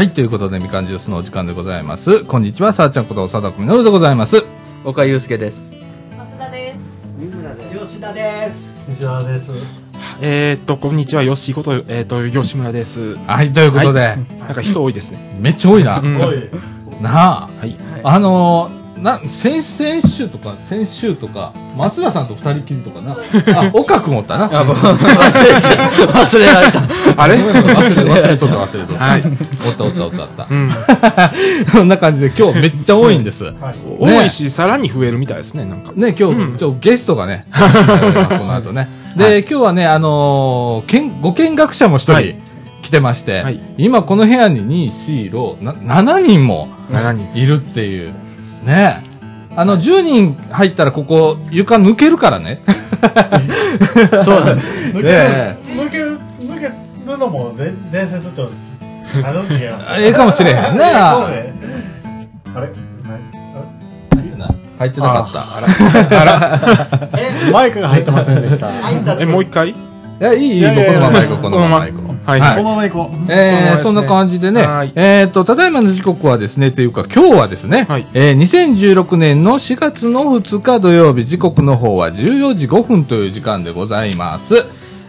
はい、ということで、みかんジュースのお時間でございます。こんにちは、さあちゃんこと佐藤みのるでございます。岡祐介です。松田です。吉田です。西田です。えー、っと、こんにちは、よしこと、えー、っと、吉村です。はい、ということで、なんか人多いですね。めっちゃ多いな。うんおい。なあ、はい。あのー、な、先々週とか、先週とか、松田さんと二人きりとかな。あ、岡くんおったな。忘れちゃう。忘れられた。あれ？忘れ、忘れとった忘れとった。はい。おったおったおったおったう。ん。こんな感じで今日めっちゃ多いんです。はい。多いし、さらに増えるみたいですね、なんか。ね、今日、うん今日ゲストがね、この後ね。で、今日はね、あのー、見ご見学者も一人はい来てまして、はい今この部屋に2、4、6、な7人も7人。いるっていう。ね。あの、10人入ったらここ床抜けるからね。そうなんです。抜ける、ね抜ける、抜けるのもで伝説帳あの違います。ええかもしれへんねね。あれ？入ってなかった。えマイクが入ってませんでした。え、もう一回？いや、いい、いい、このまま行こう、このまま行こう。はい。はいこのまま行こう。えー、そんな感じでねはい、えっと、ただいまの時刻はですね、というか今日はですね、はいえー2016年の4月の2日土曜日、時刻の方は14時5分という時間でございます。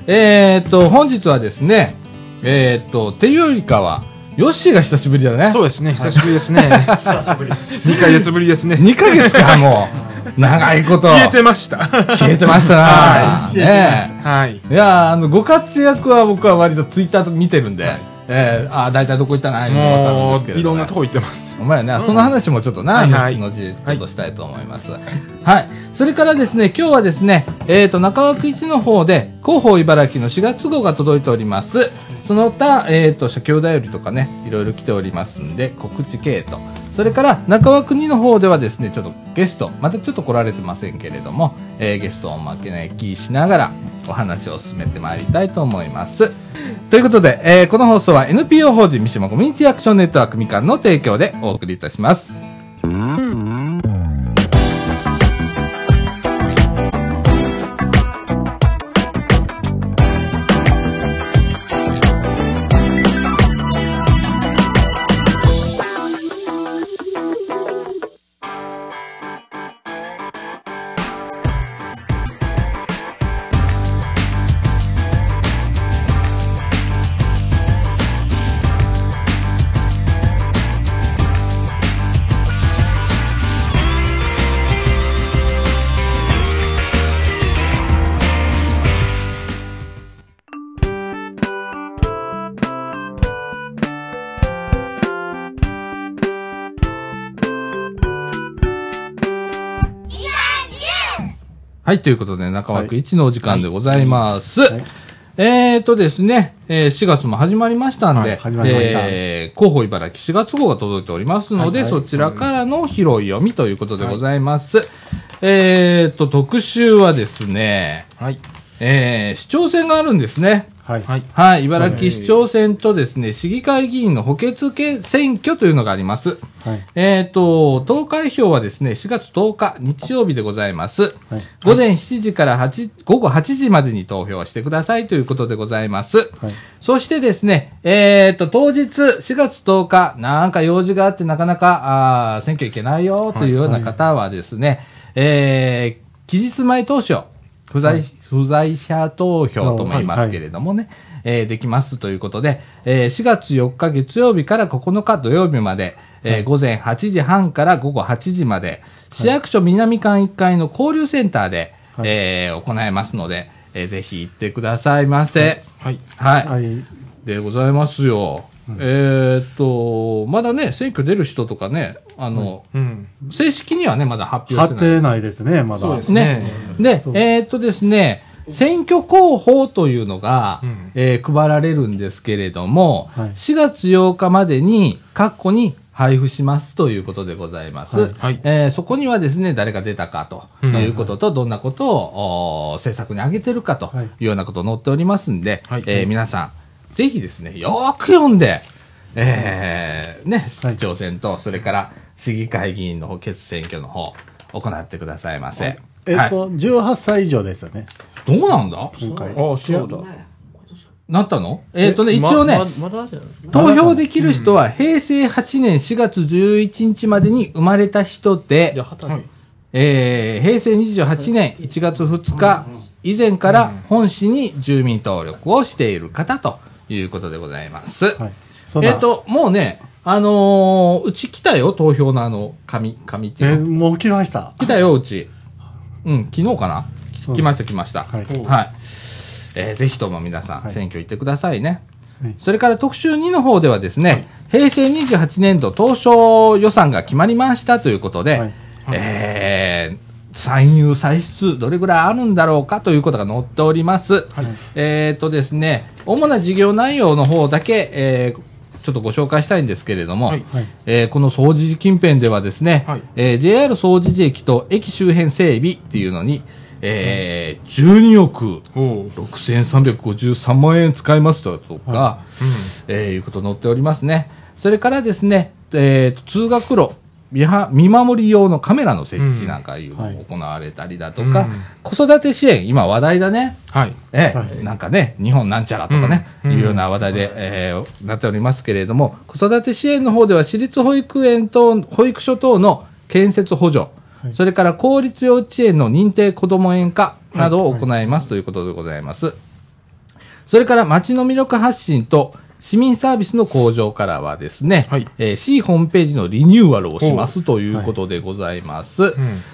えっと、本日はですね、えっと、っていうよりかは、ヨッシーが久しぶりだね。そうですね、久しぶりですね。久しぶりです。2ヶ月ぶりですね。2ヶ月か、もう。長いこと。消えてました。消えてましたな、はねはい。いやあの、ご活躍は僕は割とツイッターとか見てるんで、えー、あー大体どこ行ったな、いうのがわかるんですけれどもいろんなとこ行ってます。お前ね、その話もちょっとな、はいはい後々ちょっとしたいと思います。はい。それからですね、今日はですね、えっ、と、中枠一の方で、広報茨城の4月号が届いております。その他、えっ、と、社協だよりとかね、いろいろ来ておりますんで、告知系と。それから、中和国の方ではですね、ちょっとゲスト、またちょっと来られてませんけれども、えーゲストをおまけないきしながら、お話を進めてまいりたいと思います。ということで、えーこの放送は NPO 法人三島コミュニティアクションネットワークみかんの提供でお送りいたします。はい、ということで、中枠1のお時間でございます。はいえーとですね、えー4月も始まりましたんで、はい始まりましたえー広報茨城4月号が届いておりますので、はいはいそちらからの拾い読みということでございます。えーと、特集はですね、はい。えー市長選があるんですね。はい。はい。はい、茨城市長選とですね、市議会議員の補欠け選挙というのがあります。はい。えっ、と、投開票はですね、4月10日、日曜日でございます。はい。午前7時から8、午後8時までに投票してくださいということでございます。はい。そしてですね、えっ、と、当日、4月10日、なんか用事があってなかなか、あー選挙行けないよというような方はですね、えー、期日前投票、不在、不在者投票とも言いますけれどもね、えーできますということで、えー4月4日月曜日から9日土曜日まで、えー午前8時半から午後8時まで、市役所南館1階の交流センターで、はいえー行いますので、えーぜひ行ってくださいませ。はい。はい。はい。でございますよ。えーっと、まだね、選挙出る人とかね、あの、うん。正式にはね、まだ発表し貼てない。ってないですね、まだ。そうですねね。でえーっとですね、選挙広報というのが、うん。えー配られるんですけれども、はい。4月8日までに、括弧に配布しますということでございます。はい。はい。えーそこにはですね、誰が出たかということと、どんなことを、お政策に挙げてるかとはい。いうようなこと載っておりますんで、はい。えー皆さん、ぜひですね、よーく読んで、えーね、はい。市長選と、それから市議会議員の補欠選挙の方、行ってくださいませ。えっはいと、18歳以上ですよね、どうなんだ？今回。あ、そうだ。なったの？えっ、とね、一ま応ね。投票できる人は平成8年4月11日までに生まれた人でえー平成28年1月2日以前から本市に住民登録をしている方ということでございます。はい。えっ、と、もうね、あのーうち来たよ、投票のあの、紙、紙ってえーいうの。もう来ました。来たよ、うち。うん、昨日かな？来ました、来ました。はい。はい。えーぜひとも皆さん、はい。選挙行ってくださいね。はい。それから特集2の方ではですね、平成28年度当初予算が決まりましたということで、はい。えー歳入歳出どれぐらいあるんだろうかということが載っております。えっ、とですね、主な事業内容の方だけ、えーちょっとご紹介したいんですけれども、はい。はい。えーこの総除寺近辺ではですね、はい。えー JR 総除寺駅と駅周辺整備っていうのに、えー12億おう。6353万円使いますとか、えーいうこと載っておりますね。それからですね、えーと通学路、見は見守り用のカメラの設置なんかいうのはい。も行われたりだとか、うん。子育て支援、今話題だね。はい。ええ。はい。なんかね、日本なんちゃらとかね、うん。いうような話題で、えーなっておりますけれども、子育て支援の方では、私立保育園等、保育所等の建設補助、はい。それから公立幼稚園の認定こども園化などを行いますということでございます。それから街の魅力発信と市民サービスの向上からはですね、はいえー C ホームページのリニューアルをしますということでございます。ん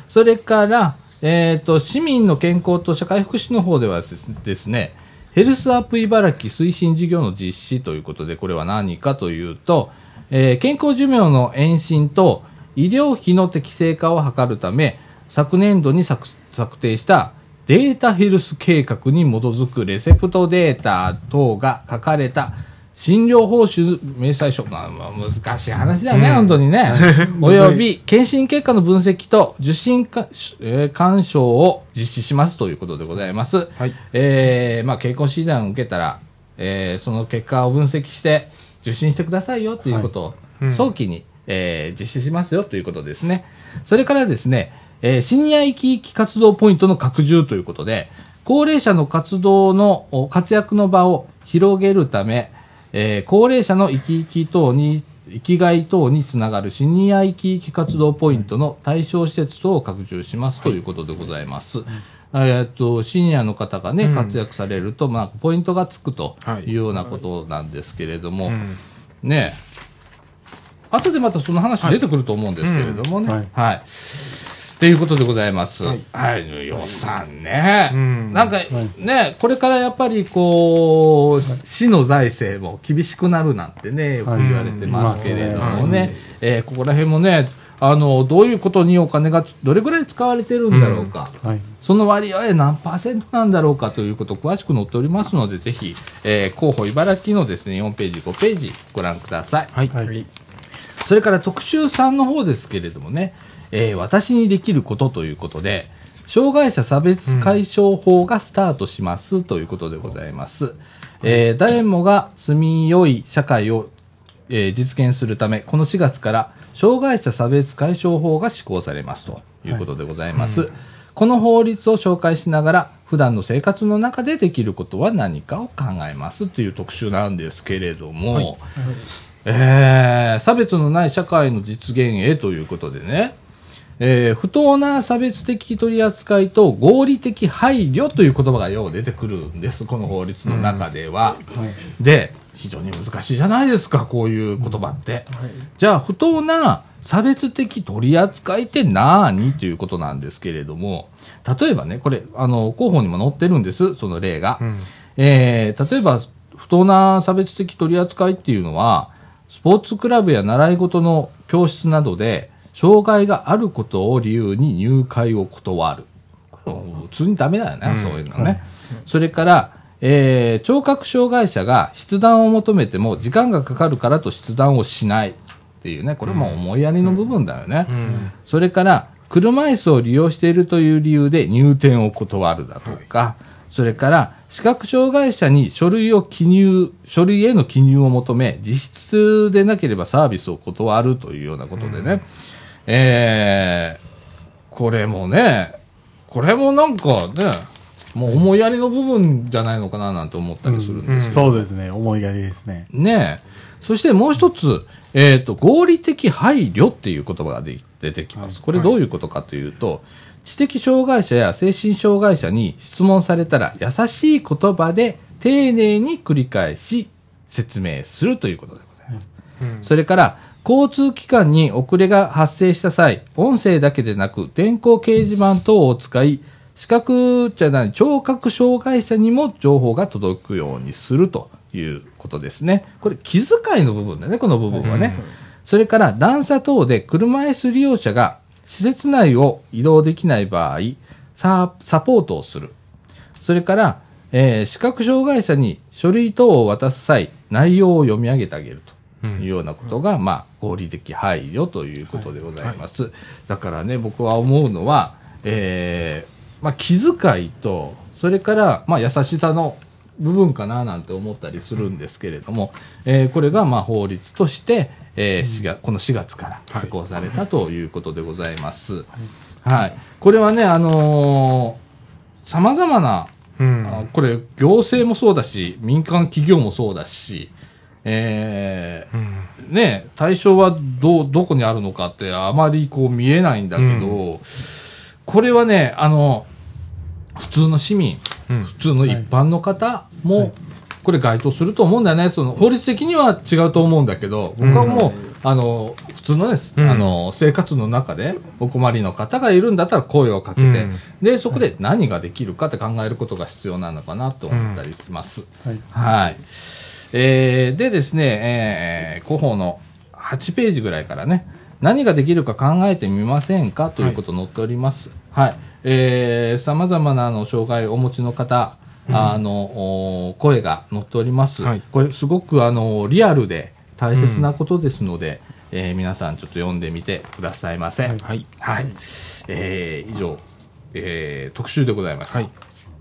それから、えっ、と、市民の健康と社会福祉の方ではですね、ヘルスアップ茨城推進事業の実施ということで、これは何かというと、えー健康寿命の延伸と医療費の適正化を図るため、昨年度に策策定したデータヘルス計画に基づくレセプトデータ等が書かれた診療報酬明細書。まあ、まあ難しい話だね、本当にね。および、検診結果の分析と受診か、えー鑑賞を実施しますということでございます。はいえーまあ、健康診断を受けたら、えーその結果を分析して受診してくださいよということを、うん早期に、えー実施しますよということですね。それからですね、えーシニア生き生き活動ポイントの拡充ということで、高齢者の活動の、お活躍の場を広げるため、えー高齢者の生き生き等に、生きがい等につながるシニア生き生き活動ポイントの対象施設等を拡充しますということでございます。えーっと、シニアの方がね、うん活躍されると、まあ、ポイントがつくとはいいうようなことなんですけれども、うんねえ。後でまたその話出てくると思うんですけれどもね。うんはい。ということでございます。ははいい。予算ね。うんなんか、ね、これからやっぱりこう、市の財政も厳しくなるなんてね、よく言われてますけれどもね。えーここら辺もね、あの、どういうことにお金がどれぐらい使われてるんだろうか。はい。その割合何パーセントなんだろうかということを詳しく載っておりますので、ぜひ、えー候補茨城のですね、4ページ、5ページご覧ください。はい。はい。それから特集3の方ですけれどもね、えー私にできることということで、障害者差別解消法がスタートしますということでございます。えー誰もが住みよい社会を、えー実現するため、この4月から障害者差別解消法が施行されますということでございます。この法律を紹介しながら、普段の生活の中でできることは何かを考えますという特集なんですけれども、えー差別のない社会の実現へということでね、えー不当な差別的取り扱いと合理的配慮という言葉がよう出てくるんです、この法律の中では。はい。で、非常に難しいじゃないですか、こういう言葉って。じゃあ、不当な差別的取り扱いって何？ということなんですけれども、例えばね、これ、あの、広報にも載ってるんです、その例が。うんえー例えば、不当な差別的取り扱いっていうのは、スポーツクラブや習い事の教室などで、障害があることを理由に入会を断る。普通にダメだよね、うんそういうのね。それから、えー聴覚障害者が筆談を求めても時間がかかるからと筆談をしないっていうね、これも思いやりの部分だよね。うんそれから、車椅子を利用しているという理由で入店を断るだとか、それから、視覚障害者に書類を記入、書類への記入を求め、実質でなければサービスを断るというようなことでね、えー、これもね、これもなんかね、もう思いやりの部分じゃないのかななんて思ったりするんですよ。そうですね。思いやりですね。ねえ。そしてもう一つ、えっ、と、合理的配慮っていう言葉がで出てきます。これどういうことかというと、知的障害者や精神障害者に質問されたら優しい言葉で丁寧に繰り返し説明するということでございます。うんそれから、交通機関に遅れが発生した際、音声だけでなく、電光掲示板等を使い、視覚じゃない、聴覚障害者にも情報が届くようにするということですね。これ、気遣いの部分だね、この部分はね。それから、段差等で車椅子利用者が施設内を移動できない場合、ササポートをする。それから、えー視覚障害者に書類等を渡す際、内容を読み上げてあげるというようなことが、まあ、合理的配慮ということでございます。だからね、僕は思うのは、えーまあ、気遣いと、それから、まあ、優しさの部分かななんて思ったりするんですけれども、えーこれが、まあ、法律として、えー4月この4月から施行されたということでございます。はい。これはね、あのー、様々なうんあこれ、行政もそうだし、民間企業もそうだし、えうん。ーね、対象はど、どこにあるのかってあまりこう見えないんだけど、これはね、あの、普通の市民、うん。普通の一般の方も、はい。これ該当すると思うんだよね。その法律的には違うと思うんだけど、僕はもう、あの、普通のね、うん。あの、生活の中でお困りの方がいるんだったら声をかけて、うん。で、そこで何ができるかって考えることが必要なのかなと思ったりします。はい。はい。えー、でですね、えー、広報の8ページぐらいからね、何ができるか考えてみませんかということ載っております。はい。えー、様々なあの障害をお持ちの方、あの、お声が載っております。はいこれすごくあの、リアルで大切なことですので、えー皆さんちょっと読んでみてくださいませ。はいはいはい。えー以上、えー特集でございます。はい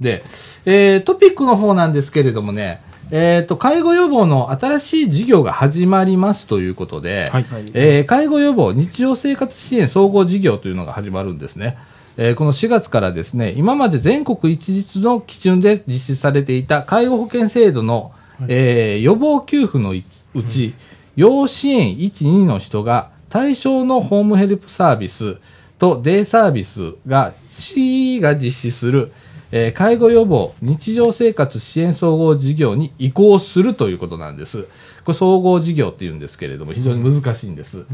で、えートピックの方なんですけれどもね、えっ、と、介護予防の新しい事業が始まりますということで、はい。えー介護予防日常生活支援総合事業というのが始まるんですね。えーこの4月からですね、今まで全国一律の基準で実施されていた介護保険制度の、えー予防給付のいうち、要支援1、2の人が対象のホームヘルプサービスとデイサービスが市が実施する、えー介護予防日常生活支援総合事業に移行するということなんです。これ総合事業って言うんですけれども、非常に難しいんです。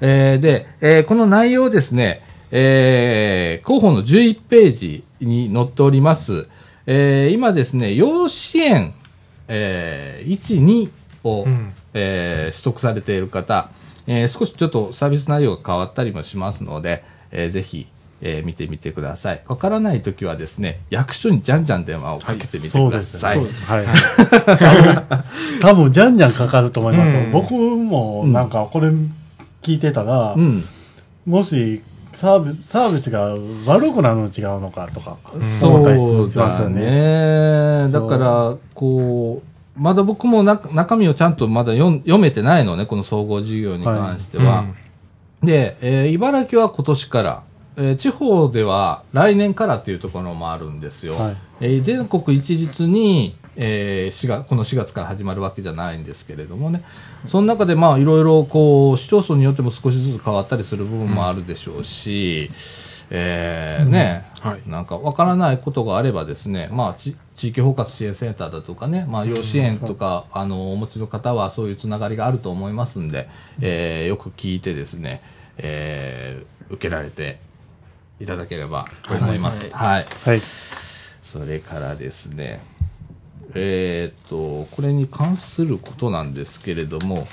えーで、えーこの内容ですね、えー広報の11ページに載っております。えー今ですね、要支援、えー1、2を、うんえー取得されている方、えー少しちょっとサービス内容が変わったりもしますので、えーぜひ、えー見てみてください。わからないときはですね、役所にじゃんじゃん電話をかけてみてくそうです。ださい。そうです。はい。多分、じゃんじゃんかかると思います。うん僕も、なんか、これ聞いてたら、うん。もし、サービサービスが悪くなるの違うのかとか、そ思ったりうだしますよね。ね。だそうから、こう、まだ僕もな中身をちゃんとまだ読めてないのね、この総合事業に関しては。で、えー茨城は今年から、えー地方では来年からっていうところもあるんですよ。はい。えー全国一律に、えー4月この4月から始まるわけじゃないんですけれどもね。その中でまあいろいろこう市町村によっても少しずつ変わったりする部分もあるでしょうし、えーね、はい。なんかわからないことがあればですね、まあち地域包括支援センターだとかね、まあ養子園とか、あのお持ちの方はそういうつながりがあると思いますんで、えーよく聞いてですね、えー受けられていただければと思います。はいはい。それからですね、えーっと、これに関することなんですけれども、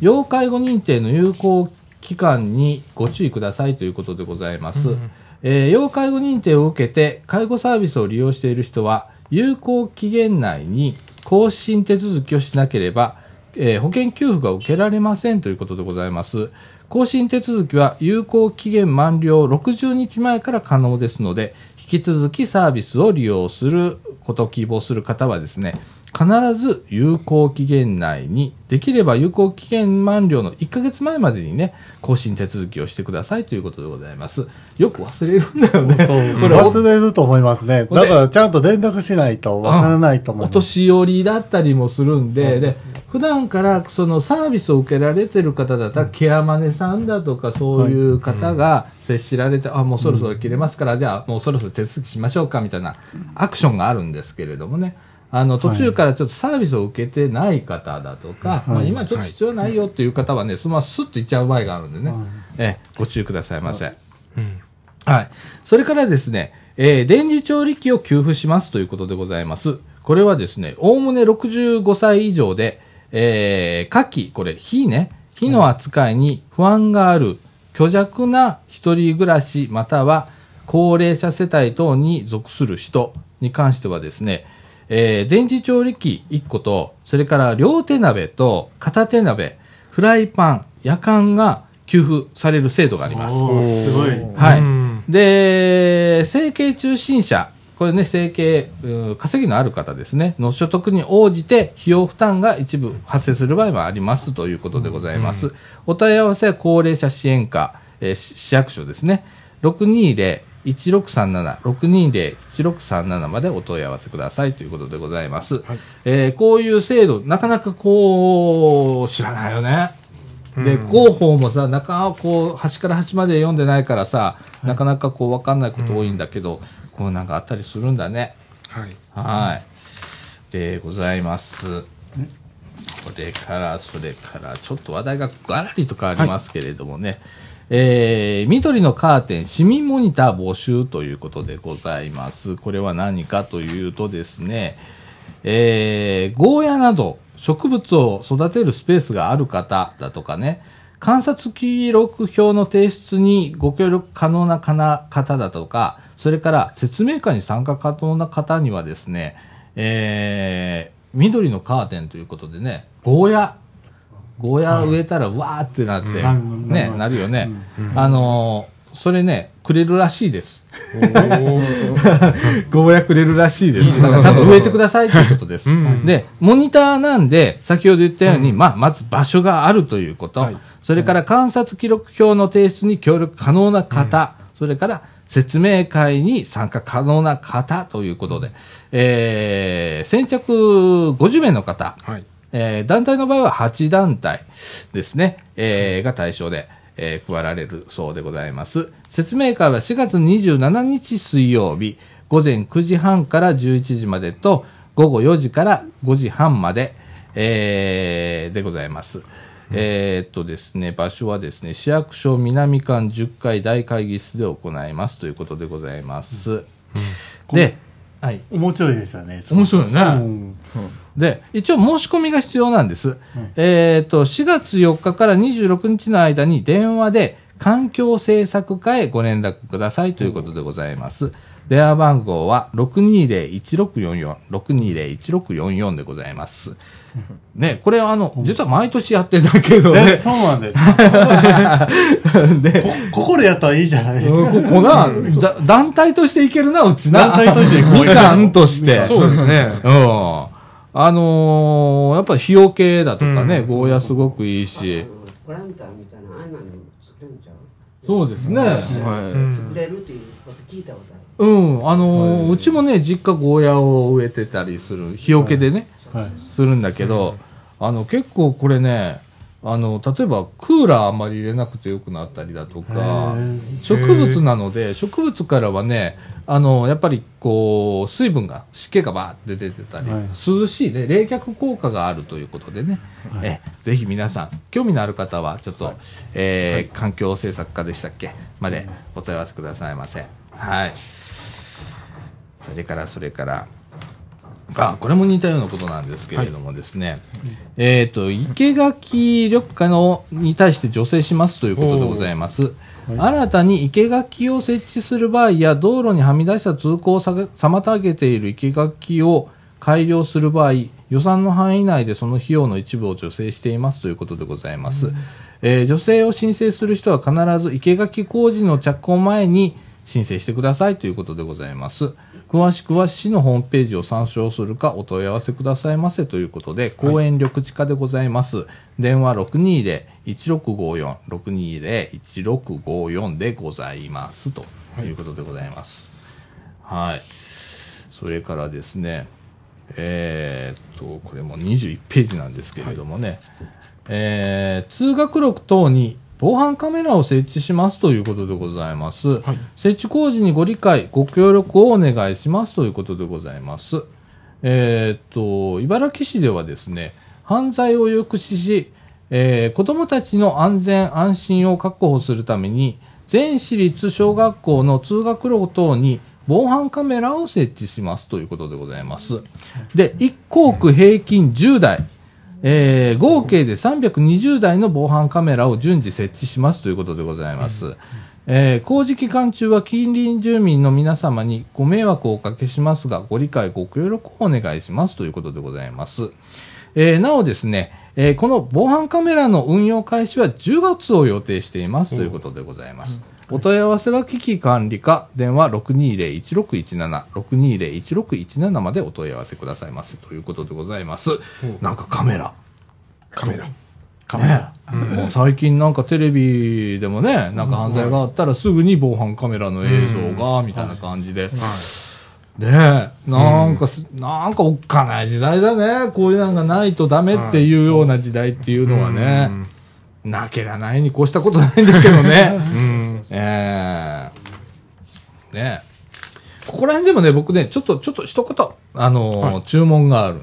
要介護認定の有効期間にご注意くださいということでございます。えー要介護認定を受けて介護サービスを利用している人は、有効期限内に更新手続きをしなければ、えー保険給付が受けられませんということでございます。更新手続きは有効期限満了60日前から可能ですので、引き続きサービスを利用することを希望する方はですね、必ず有効期限内に、できれば有効期限満了の1ヶ月前までにね、更新手続きをしてくださいということでございます。よく忘れるんだよね。そう、これお忘れると思いますね。だからちゃんと連絡しないとわからないと思おいます。年寄りだったりもするんで、で、普段からそのサービスを受けられてる方だったら、ケアマネさんだとかそういう方が接しられて、あ、もうそろそろ切れますから、じゃあもうそろそろ手続きしましょうかみたいなアクションがあるんですけれどもね。あの、途中からちょっとサービスを受けてない方だとか、まあ今ちょっと必要ないよっていう方はね、そのままスッと行っちゃう場合があるんでね、ええ、ご注意くださいませ。うん。はい。それからですね、えー電磁調理器を給付しますということでございます。これはですね、おおむね65歳以上で、えー、夏季、これ、火ね、火の扱いに不安がある、虚弱な一人暮らし、または高齢者世帯等に属する人に関してはですね、えー電磁調理器1個と、それから両手鍋と片手鍋、フライパン、夜間が給付される制度があります。すごい。はい。うんで、整形中心者、これね、整形、うん稼ぎのある方ですね、の所得に応じて費用負担が一部発生する場合もありますということでございます。お問い合わせは高齢者支援課、えー市市役所ですね。620-1637、620-1637までお問い合わせくださいということでございます。えーこういう制度、なかなかこう、知らないよね。で、広報もさ、なかなかこう、端から端まで読んでないからさ、なかなかこう、わかんないこと多いんだけど、こうなんかあったりするんだね。はい。はい。でございます。これから、それから、ちょっと話題がガラリと変わりますけれどもね、えー、緑のカーテン市民モニター募集ということでございます。これは何かというとですね、えー、ゴーヤなど植物を育てるスペースがある方だとかね、観察記録表の提出にご協力可能な方だとか、それから説明会に参加可能な方にはですね、えー、緑のカーテンということでね、ゴーヤ、ゴーヤ植えたらわーってなって、うん。ね、なるよね。あのーそれね、くれるらしいです。ゴー。ヤくれるらしいです。だからちゃんと植えてくださいということです。うん。で、モニターなんで、先ほど言ったように、まあ、まず場所があるということ、はい。それから観察記録表の提出に協力可能な方、それから説明会に参加可能な方ということで、えー先着50名の方、はい。えー団体の場合は8団体ですね、えーが対象で、えー配られるそうでございます。説明会は4月27日水曜日、午前9時半から11時までと、午後4時から5時半まで、えーでございます。えーっとですね、場所はですね、市役所南館10階大会議室で行いますということでございます。で、はい。面白いですよね。面白いよね。うんで、一応申し込みが必要なんです。えっ、と、4月4日から26日の間に電話で環境政策課へご連絡くださいということでございます。電話番号は620-1644、620-1644でございます。ね、これあの、実は毎年やってんだけどえ、ね。そうなんです。で、こ、ここでやったらいいじゃないですか。ここな、だ団体としていけるな、うちな。団体としてこうみかんとして。そうですね。うん。あのーやっぱり費用系だとかね、うんゴーヤすごくいいし。プランターみたいなあんなの作れるんちゃう？そうですね。うん作れるっていうこと聞いたことあるうん。あのーうちもね、実家ゴーヤを植えてたりする、日よけでね、はい。するんだけど、あの、結構これね、あの、例えばクーラーあんまり入れなくてよくなったりだとか植物なので、植物からはね、あの、やっぱりこう、水分が、湿気がバーって出てたり、はい。涼しいね、冷却効果があるということでね、えぜひ皆さん、興味のある方は、ちょっと、えー環境政策課でしたっけ？までお問い合わせくださいませ。はい。それから、それから、あ、これも似たようなことなんですけれどもですね、えっ、と、生垣緑化のに対して助成しますということでございます。新たに生垣を設置する場合や、道路にはみ出した通行を妨げている生垣を改良する場合、予算の範囲内でその費用の一部を助成していますということでございます。えー助成を申請する人は必ず生垣工事の着工前に申請してくださいということでございます。詳しくは市のホームページを参照するかお問い合わせくださいませということで、公園緑地課でございます。電話620-1654、620-1654でございます。ということでございます。はい。それからですね、えーっと、これも21ページなんですけれどもね、えー通学路等に防犯カメラを設置しますということでございます。はい設置工事にご理解、ご協力をお願いしますということでございます。えーっと、茨城市ではですね、犯罪を抑止し、えー子供たちの安全安心を確保するために、全市立小学校の通学路等に防犯カメラを設置しますということでございます。で、1校区平均10台、えー合計で320台の防犯カメラを順次設置しますということでございます。えー工事期間中は近隣住民の皆様にご迷惑をおかけしますが、ご理解、ご協力をお願いしますということでございます。えーなおですね、えーこの防犯カメラの運用開始は10月を予定していますということでございます。お問い合わせは危機管理課、電話620-1617、620-1617までお問い合わせくださいませということでございます。なんかカメラ。カメラ。カメラ。もう最近なんかテレビでもね、なんか犯罪があったらすぐに防犯カメラの映像が、みたいな感じで。で、なんかす、なんかおっかない時代だね。こういうのがないとダメっていうような時代っていうのはね、なけりゃないに越したことないんだけどね。うん。ええねここら辺でもね、僕ね、ちょっと、ちょっと一言、あのーはい注文がある。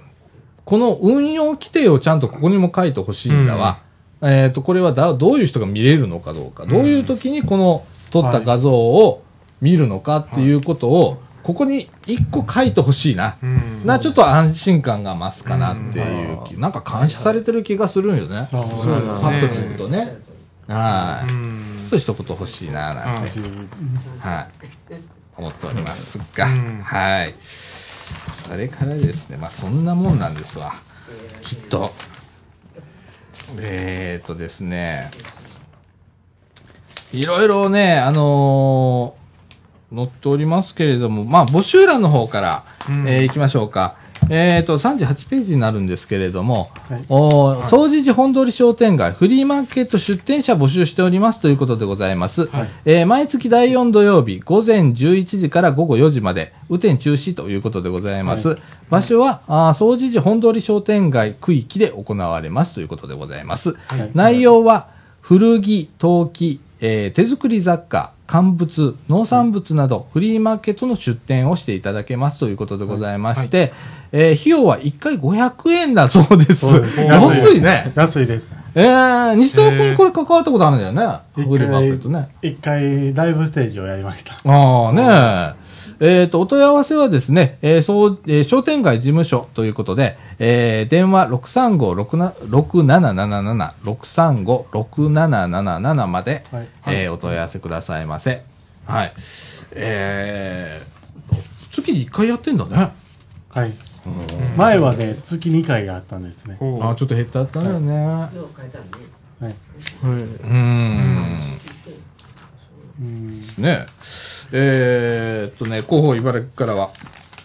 この運用規定をちゃんとここにも書いてほしいんだわ。えっ、と、これはだどういう人が見れるのかどうか、どういう時にこの撮った画像を見るのかっていうことを、ここに一個書いてほしいな。うん。な、ちょっと安心感が増すかなっていう気、なんか監視されてる気がするんよね。そうですねパッと見るとね。はい。うんちょっと一言欲しいな、なんて。はい。思っておりますが、うんはい。それからですね、まあそんなもんなんですわ。きっと。えー、っとですね、いろいろね、あのー載っておりますけれども、まあ募集欄の方から、うんえー行きましょうか。えー、と、38ページになるんですけれども、はいおー総持寺本通り商店街フリーマーケット出店者募集しておりますということでございます。はいえー毎月第4土曜日午前11時から午後4時まで、雨天中止ということでございます。は場所は、あー総持寺本通り商店街区域で行われますということでございます。はい内容は、古着、陶器、えー手作り雑貨、乾物、農産物など、フリーマーケットの出店をしていただけますということでございまして、えー費用は1回500円だそうです。です安いね。安いです。えー、西澤へー君これ関わったことあるんだよね。一フリーマーケ回ットね。、一回ライブステージをやりました。ああねえ。えっ、と、お問い合わせはですね、えーそう、えー商店街事務所ということで、えー電話635-6777、635-6777まで、はいえーお問い合わせくださいませ。はい。えー、月に1回やってんだね。はい。前はね、月2回があったんですね。あーちょっと減ったったよね。よう書いたね。はい。うーん。うん。ねえーっとね、広報茨城からは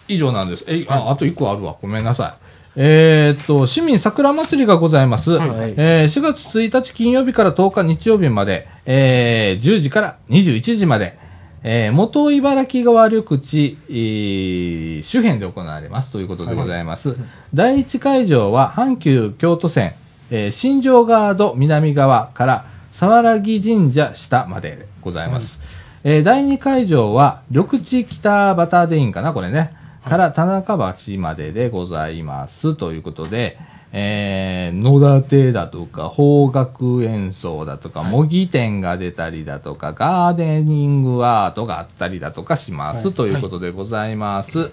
以上なんです。え、あ、あと1個あるわ。ごめんなさい。えーっと、市民桜祭りがございます。はいえー4月1日金曜日から10日日曜日まで、えー10時から21時まで、えー元茨城川緑地、えー周辺で行われますということでございます。第一会場は阪急京都線、えー新庄ガード南側から沢良木神社下までございます。えー第2会場は緑地北畑でいいんかな、これね。から田中橋まででございます。ということで、えー野立てだとか、邦楽演奏だとか、模擬店が出たりだとか、ガーデニングアートがあったりだとかします。はいということでございます。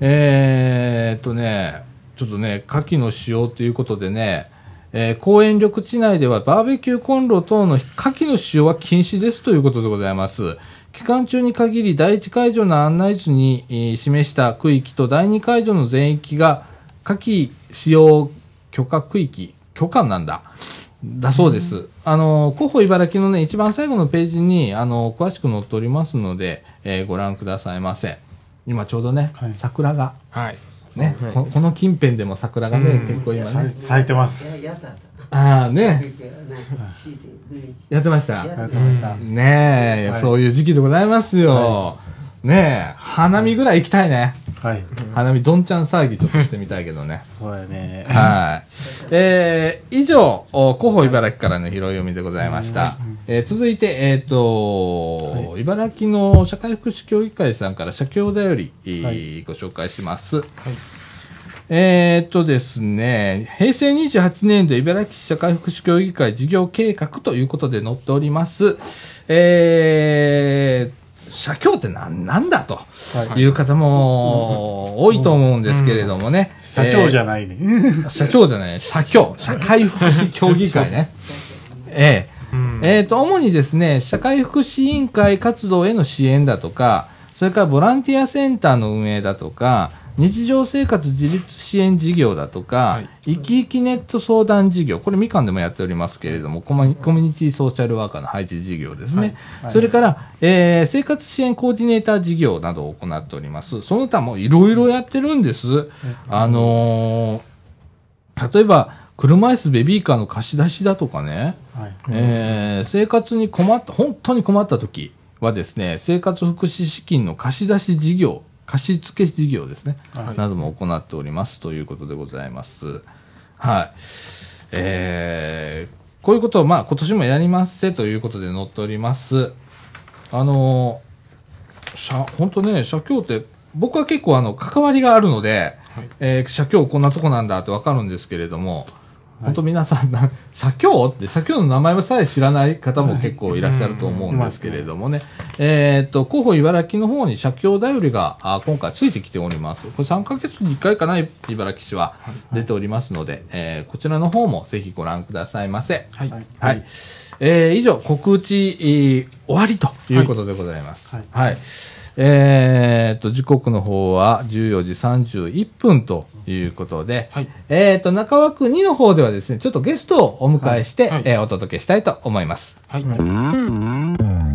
えーっとね、ちょっとね、牡蠣の使用ということでね、えー公園緑地内ではバーベキューコンロ等の牡蠣の使用は禁止ですということでございます。期間中に限り第一会場の案内図に、えー示した区域と第二会場の全域が牡蠣使用許可区域、許可なんだ。だそうです。あの、広報茨城のね、一番最後のページに、あの、詳しく載っておりますので、えーご覧くださいませ。今ちょうどね、はい桜が、はい。ね、はいここの近辺でも桜がね、うん結構今さね、咲いてます。ああね、やってました？ねえ、はいそういう時期でございますよ。ねえ、花見ぐらい行きたいね。はい。花見どんちゃん騒ぎちょっとしてみたいけどね。そうやね。はい。えー、以上、お広報茨城からの拾い読みでございました。えー続いて、えっ、と、茨城の社会福祉協議会さんから社協だより、えーはいご紹介します。えーっとですね、平成28年度茨城市社会福祉協議会事業計画ということで載っております。えー、社協って何なんだとはいいう方も多いと思うんですけれどもね。社長じゃん。ないね。社長じゃない、社協、社会福祉協議会ね。ええうんえー、と主にですね社会福祉委員会活動への支援だとかそれからボランティアセンターの運営だとか日常生活自立支援事業だとか、はい。生き生きネット相談事業これみかんでもやっておりますけれどもコミコミュニティソーシャルワーカーの配置事業ですね、はい。それから、えー生活支援コーディネーター事業などを行っております。その他もいろいろやってるんです、あのー例えば車椅子ベビーカーの貸し出しだとかね、はい。えー生活に困った、本当に困った時はですね、生活福祉資金の貸し出し事業、貸付事業ですね、はいなども行っておりますということでございます。はい。えーこういうことを、まあ、今年もやりますせということで載っております。あのー、社、本当ね、社協って、僕は結構あの、関わりがあるので、えー社協こんなとこなんだってわかるんですけれども、本当皆さんな、社協って、社協の名前さえ知らない方も結構いらっしゃると思うんですけれどもね。えっと、広報茨城の方に社協だよりが、あ今回ついてきております。これ3ヶ月に1回かな、茨城市は出ておりますので、えーこちらの方もぜひご覧くださいませ。はい。はいはい。えー以上、告知、えー終わりということでございます。ははいい。えーっと、時刻の方は14時31分ということで、はいえーっと、中枠2の方ではですね、ちょっとゲストをお迎えして、はいえーお届けしたいと思います。はい。はい、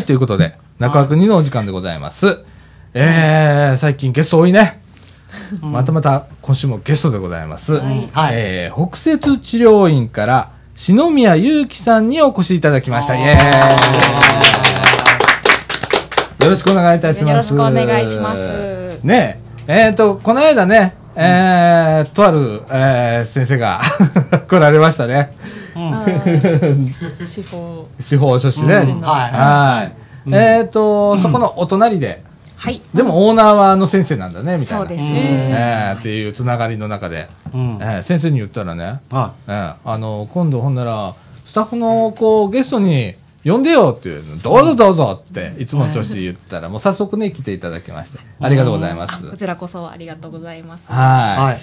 ということで、中枠2のお時間でございます。えー、最近ゲスト多いね。またまた今週もゲストでございます。はいえー、北摂治療院から篠宮祐樹さんにお越しいただきました。イエーイよろしくお願いいたします。よろしくお願いしますねえ、えっ、と、この間ね、えー、とある、えー、先生が 来られましたね。司法司法書士ね。うん。はい。えっ、と、そこのお隣で、はい。でもオーナーはあの先生なんだね、みたいな。そうですえね、ーっていうつながりの中で、うん。えー先生に言ったらね、はえーあの、今度ほんなら、スタッフの子ゲストに呼んでよっていうの、どうぞどうぞって、いつもの調子で言ったら、もう早速ね、来ていただきまして、ありがとうございます。こちらこそありがとうございますはい。はい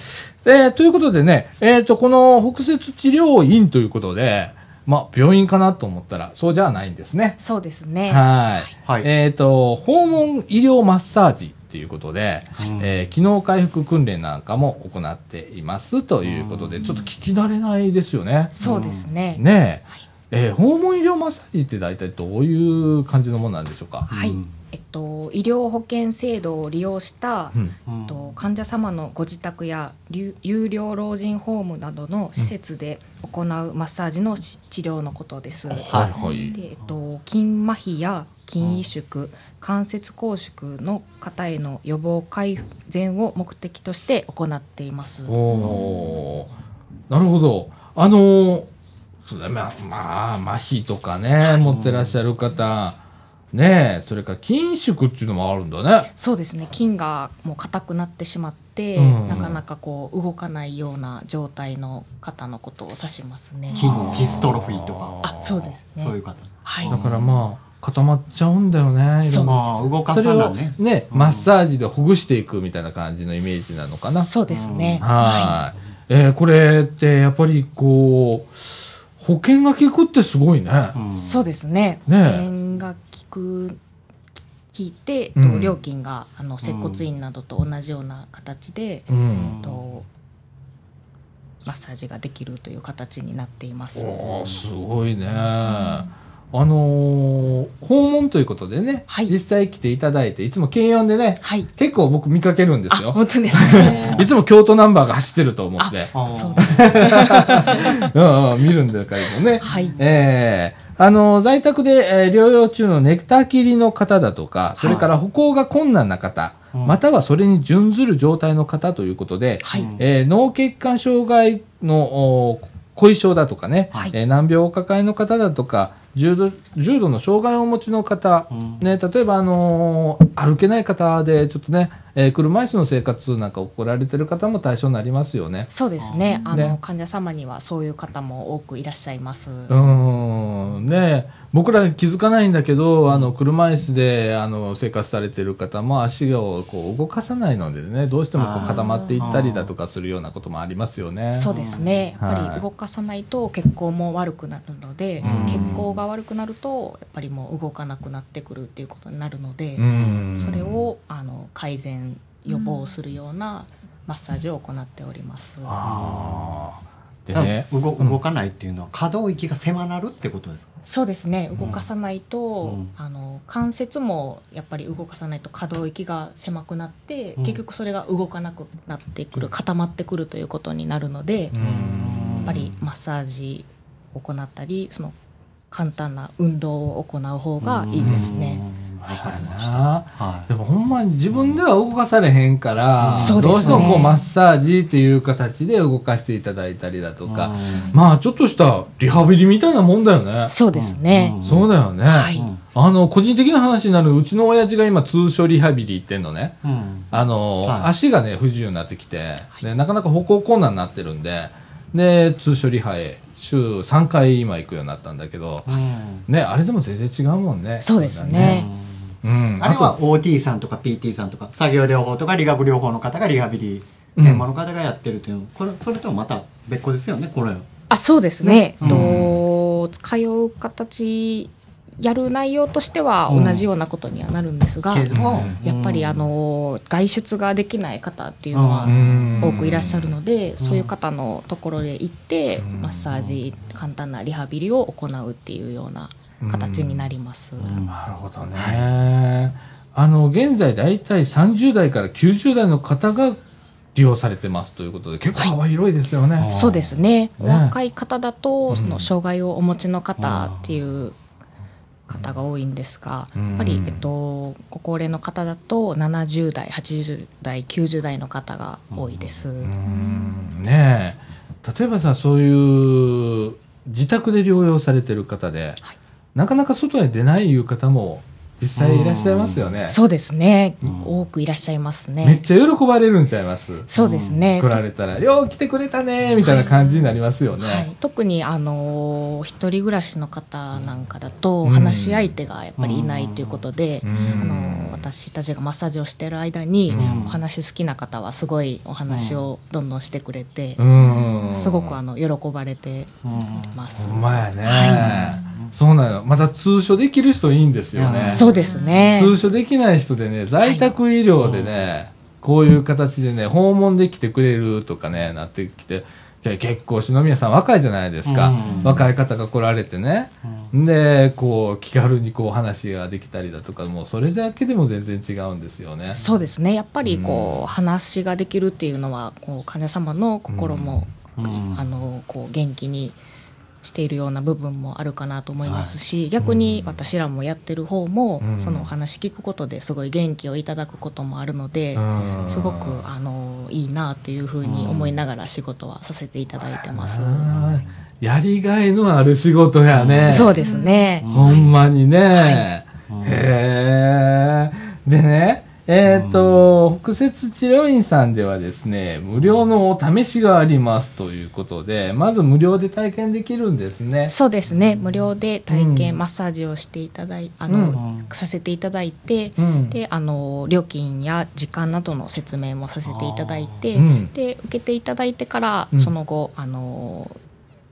えーということでね、えっ、と、この北摂治療院ということで、まあ、病院かなと思ったら、そうじゃないんですね。そうですねはい。はいえっ、と、訪問医療マッサージっていうことで、えー機能回復訓練なんかも行っていますということで、ちょっと聞き慣れないですよね。そうですねねえ。えー訪問医療マッサージって大体どういう感じのものなんでしょうか？はい、えっと、医療保険制度を利用した、うんえっと、患者様のご自宅や流有料老人ホームなどの施設で行うマッサージのし治療のことです。はいはい。でえっと、筋麻痺や筋萎縮、関節拘縮の方への予防改善を目的として行っています。なるほど。あのーそうだまあ、まあ、麻痺とかね、持ってらっしゃる方、ねえ、それから筋縮っていうのもあるんだね。そうですね。筋がもう硬くなってしまって、うん。なかなかこう動かないような状態の方のことを指しますね。筋筋ストロフィーとか。あそうですね。そういう方。はい。だからまあ、固まっちゃうんだよね。いろんな。まあ動かそれをさないね。ね、マッサージでほぐしていくみたいな感じのイメージなのかな。そうですね、はい。えーこれってやっぱりこう、保険が効くってすごいね。うんそうですね保険が効く聞いて、うんと料金があの接骨院などと同じような形で、うん。とマッサージができるという形になっています。すごいね。あのー訪問ということでね、はい実際来ていただいて、いつも検温でね、はい。結構僕見かけるんであ、すよ。本当ですね。いつも京都ナンバーが走ってると思って、そうです。うんうん見るんだけどね。はい。ええあの、在宅で、えー療養中のネクター切りの方だとか、それから歩行が困難な方、うんまたはそれに準ずる状態の方ということで、はい。えー脳血管障害のお後遺症だとかね、はいえー難病をお抱えの方だとか、重度重度の障害をお持ちの方、うん。ね、例えば、あのー歩けない方で、ちょっとね、えー車椅子の生活なんかを来られてる方も対象になりますよね。そうですね。あねの、患者様にはそういう方も多くいらっしゃいます。うーんね僕ら気づかないんだけど、あの車椅子であの生活されてる方も足をこう動かさないのでねどうしてもこう固まっていったりだとかするようなこともありますよね。そうですね。やっぱはいり動かさないと血行も悪くなるので、うん血行が悪くなると、やっぱりもう動かなくなってくるっていうことになるので、うんそれをあの改善予防するようなマッサージを行っております。あー。で多ね分動動かないっていうのは可動域が狭なるってことですか？そうですね。動かさないと、うん。あの関節もやっぱり動かさないと可動域が狭くなって、うん。結局それが動かなくなってくる固まってくるということになるので、やっぱりマッサージを行ったりその簡単な運動を行う方がいいですね。うんわかりましたな。はでもほんまに自分では動かされへんから、そうですね。どうしてもこうマッサージっていう形で動かしていただいたりだといか、うん。まあちょっとしたリハビリみたいなもんだよね。そうですね。うん。そうだよね。はい。うんあの、個人的な話になる、うちの親父が今通所リハビリ行ってんのね。うん。あの、はい。足がね、不自由になってきて、で、なかなか歩行困難になってるんで、で、通所リハへ週3回今行くようになったんだけど、うん。ね、あれでも全然違うもんね。そうですねうん。あれはと。OT さんとか PT さんとか作業療法とか理学療法の方がリハビリ専門の方がやってるっていうの、これそれとはまた別個ですよねこれあそうですね。ねと通う形やる内容としてはうん。同じようなことにはなるんですが、けど、やっぱりあの外出ができない方っていうのはうん。多くいらっしゃるので、そういう方のところで行って、マッサージ簡単なリハビリを行うっていうような形になります。なるほどね。あの、現在大体30代から90代の方が利用されてますということで、結構幅広いですよね。そうですね。ねお若い方だと、そうんの障害をお持ちの方っていう方が多いんですが、うんやっぱり、えっと、ご高齢の方だと70代、80代、90代の方が多いです。うんねえ例えばさそういう自宅で療養されてる方で、はいなかなか外へ出ないいう方も実際いらっしゃいますよね。そうですね、うん。多くいらっしゃいますめっね。ちゃ喜ばれるんちゃいますそうですね。来られたら、よう来てくれたねみたいな感じになりますよね。はい、特にあの一人暮らしの方なんかだとうん。話し相手がやっぱりいないということで、うん。あの私たちがマッサージをしている間に、うん。お話好きな方はすごいお話をどんどんしてくれて、うん。すごくあの喜ばれてうんます。ほんまやね、はそうなのまた通所できる人いいんですよね。そうですね。通所できない人でね、在宅医療でね、こういう形でね、訪問できてくれるとかね、なってきて、結構篠宮さん若いじゃないですか。うん若い方が来られてね。で、こう、気軽にこう話ができたりだとか、もうそれだけでも全然違うんですよね。そうですね。やっぱりこう、うん話ができるっていうのはこう患者様の心も、うんあのこう元気にしているような部分もあるかなと思いますし、逆に私らもやってる方も、うんそのお話聞くことですごい元気をいただくこともあるので、うんすごくあのいいなというふうに思いながら仕事はさせていただいてます。あーやりがいのある仕事やね。そうですね。ほんまにね。へえ。でね、えっ、と、北摂治療院さんではですね、無料のお試しがありますということで、まず無料で体験できるんですね。そうですね。無料で体験、うんマッサージをしていただいあの、うん。させていただいて、うん。であの料金や時間などの説明もさせていただいて、うん。で受けていただいてから、うん。その後あの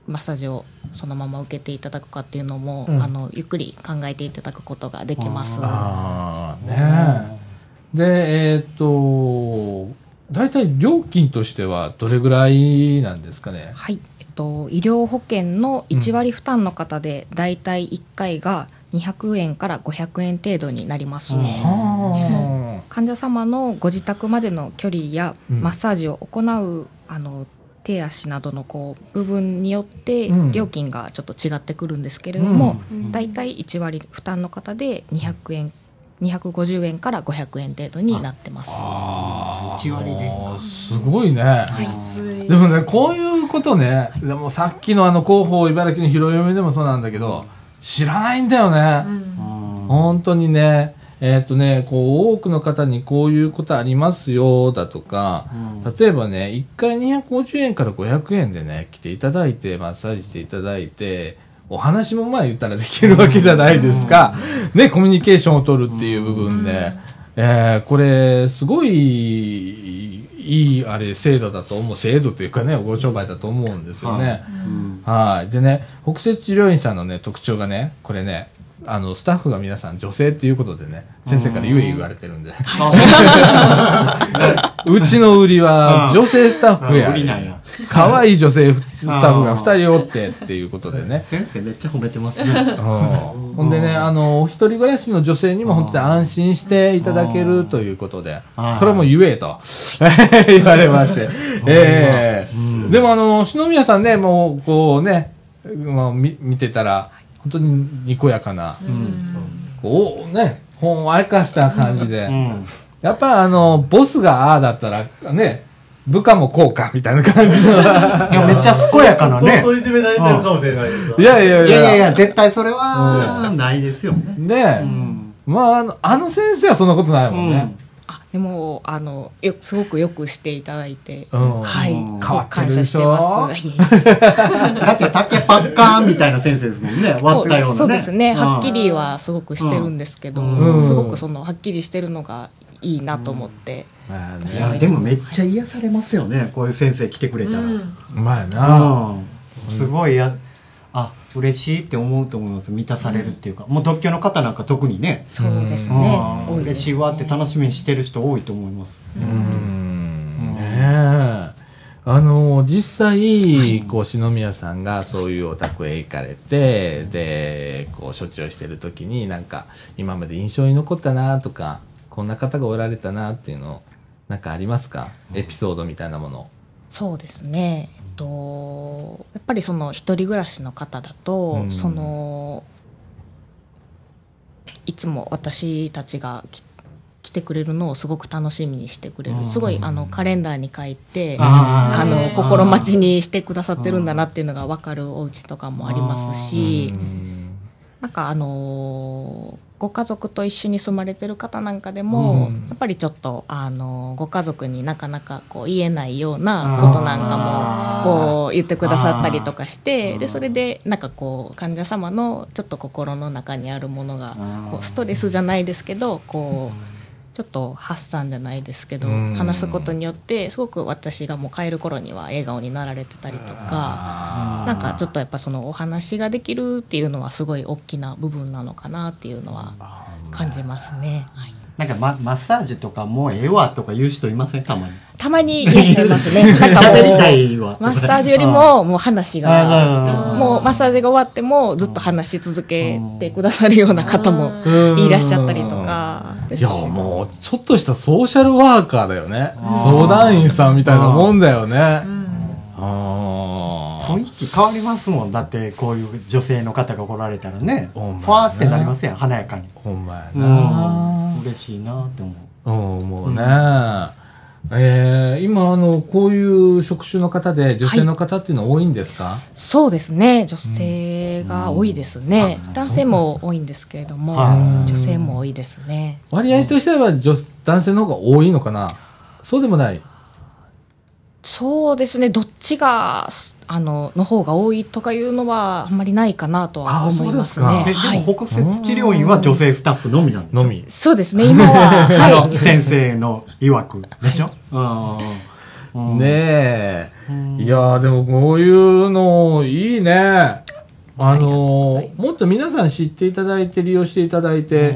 マッサージをそのまま受けていただくかっていうのも、うん。あのゆっくり考えていただくことができます。ああ、ねえ。で、えっ、と、大体料金としてはどれぐらいなんですかね？はい、えっと、医療保険の1割負担の方で、だいたい1回が200円から500円程度になります。は患者様のご自宅までの距離やうん。マッサージを行う、あの手足などのこう部分によってうん。料金がちょっと違ってくるんですけれども、うん。だいたい1割負担の方で200円250円から500円程度になってます。あ。1割ですごいね。でもね、こういうことね、でもさっきのあの広報茨城の広読みでもそうなんだけど、知らないんだよね。本当にね、えっ、とね、こう、多くの方にこういうことありますよ、だとか、例えばね、1回250円から500円でね、来ていただいて、マッサージしていただいて、お話もまあ言ったらできるわけじゃないですか。ね、コミュニケーションを取るっていう部分で。えーこれ、すごい、いい、あれ、制度だと思う、制度というかね、ご商売だと思うんですよね。はい。でね、北摂治療院さんのね、特徴がね、これね、あの、スタッフが皆さん女性っていうことでね、先生から言え言われてるんで。うちの売りは女性スタッフや。売りなんや。可愛い女性スタッフが二人おってっていうことでね。先生めっちゃ褒めてますね。うん。ほんでね、あの、お一人暮らしの女性にも本当に安心していただけるということでそれも言えと。言われまして。ええ。でもあの、篠宮さんね、もう、こうね、まあ、み見てたら、本当ににこやかな、こうね、ほんわかした感じで、うん。やっぱあの、ボスがああだったら、ね、部下もこうか、みたいな感じの。いや、めっちゃ健やかなね相。当いじめられてるかもしれないですわいやいやいや。いやいやいや、絶対それはないですよ。ねえ、んまああの、あの先生はそんなことないもんね。あでもあのよすごくよくしていただいて、うんはいうん変わってる感謝してでしょます。だって竹パッカーンみたいな先生ですもんね。割ったようなね。そうですね、うんはっきりはすごくしてるんですけど、うんすごくそのはっきりしてるのがいいなと思って、いや、でもめっちゃ癒されますよね。こういう先生来てくれたら。うまいな。うん。すごいや、あ、嬉しいって思うと思います。満たされるっていうか。もう独居の方なんか特にね。そうですね、うん多いです嬉しいわって楽しみにしてる人多いと思います。うん。ねえ。あの、実際、こう、篠宮さんがそういうお宅へ行かれて、で、こう、処置をしてる時に、なんか、今まで印象に残ったなとか、こんな方がおられたなっていうの、なんかありますか？エピソードみたいなもの。そうですね、と、やっぱりその一人暮らしの方だと、うん。そのいつも私たちがき来てくれるのをすごく楽しみにしてくれる、すごいあのカレンダーに書いて、ああの心待ちにしてくださってるんだなっていうのが分かるお家とかもありますし、なんかあのーご家族と一緒に住まれてる方なんかでも、うん。やっぱりちょっとあのーご家族になかなかこう言えないようなことなんかもこう言ってくださったりとかしてでそれでなんかこう患者様のちょっと心の中にあるものがこうストレスじゃないですけどこうちょっと発散じゃないですけどうん話すことによってすごく私がもう帰る頃には笑顔になられてたりとか。なんかちょっとやっぱそのお話ができるっていうのはすごい大きな部分なのかなっていうのは感じますね。はいなんかママッサージとかもうええわとか言う人いません？たまに。たまにいらっしゃいますね。なんかもう喋りたいわ。マッサージよりももう話がもうマッサージが終わってもずっと話し続けてくださるような方もいらっしゃったりとか。いや、もう、ちょっとしたソーシャルワーカーだよね。相談員さんみたいなもんだよね。あ雰囲気変わりますもん。だってこういう女性の方が来られたらね。ほんまねふわーってなりますやん、華やかに。ほんまやうな。ん。嬉しいなって思う。うん、もうね。えー、今、あの、こういう職種の方で、女性の方っていうのは多いんですか、そうですね。女性が多いですね、男性も多いんですけれども、はい。女性も多いですね。割合としては女男性の方が多いのかな？そうでもない。そうですね。どっちがあのの方が多いとかいうのはあんまりないかなとは思いますね。あそうえはい。でも、北摂治療院は女性スタッフのみなんですよのみ。そうですね。今は あはの、先生の曰くでしょ？うん。ねえ。いやー、でもこういうの、いいね。あのーもっと皆さん知っていただいて、利用していただいて、